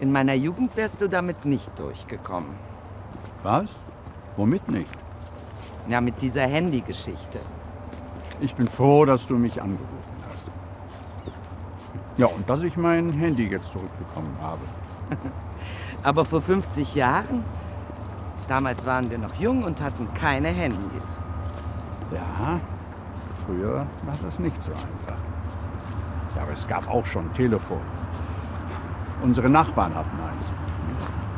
In meiner Jugend wärst du damit nicht durchgekommen. Was? Womit nicht? Ja, mit dieser Handy-Geschichte. Ich bin froh, dass du mich angerufen hast. Ja, und dass ich mein Handy jetzt zurückbekommen habe. Aber vor 50 Jahren, damals waren wir noch jung und hatten keine Handys. Ja, früher war das nicht so einfach. Aber es gab auch schon Telefon. Unsere Nachbarn hatten eins.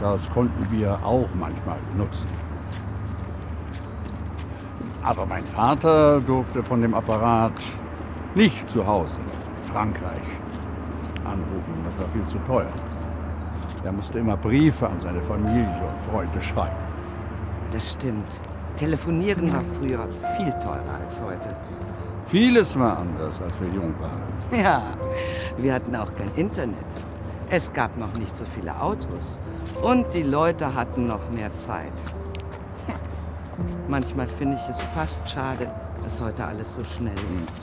Das konnten wir auch manchmal benutzen. Aber mein Vater durfte von dem Apparat nicht zu Hause, in Frankreich, anrufen. Das war viel zu teuer. Er musste immer Briefe an seine Familie und Freunde schreiben. Das stimmt. Telefonieren war früher viel teurer als heute. Vieles war anders, als wir jung waren. Ja, wir hatten auch kein Internet. Es gab noch nicht so viele Autos. Und die Leute hatten noch mehr Zeit. Manchmal finde ich es fast schade, dass heute alles so schnell ist.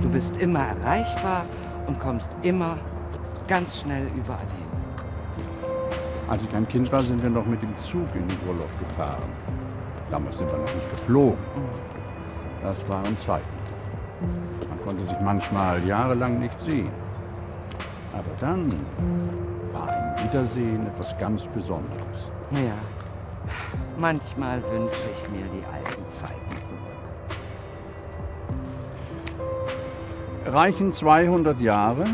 Du bist immer erreichbar und kommst immer ganz schnell überall hin. Als ich ein Kind war, sind wir noch mit dem Zug in den Urlaub gefahren. Damals sind wir noch nicht geflogen. Das waren Zeiten. Man konnte sich manchmal jahrelang nicht sehen. Aber dann war ein Wiedersehen etwas ganz Besonderes. Ja, manchmal wünsche ich mir die alten Zeiten zurück. Reichen 200 Jahre,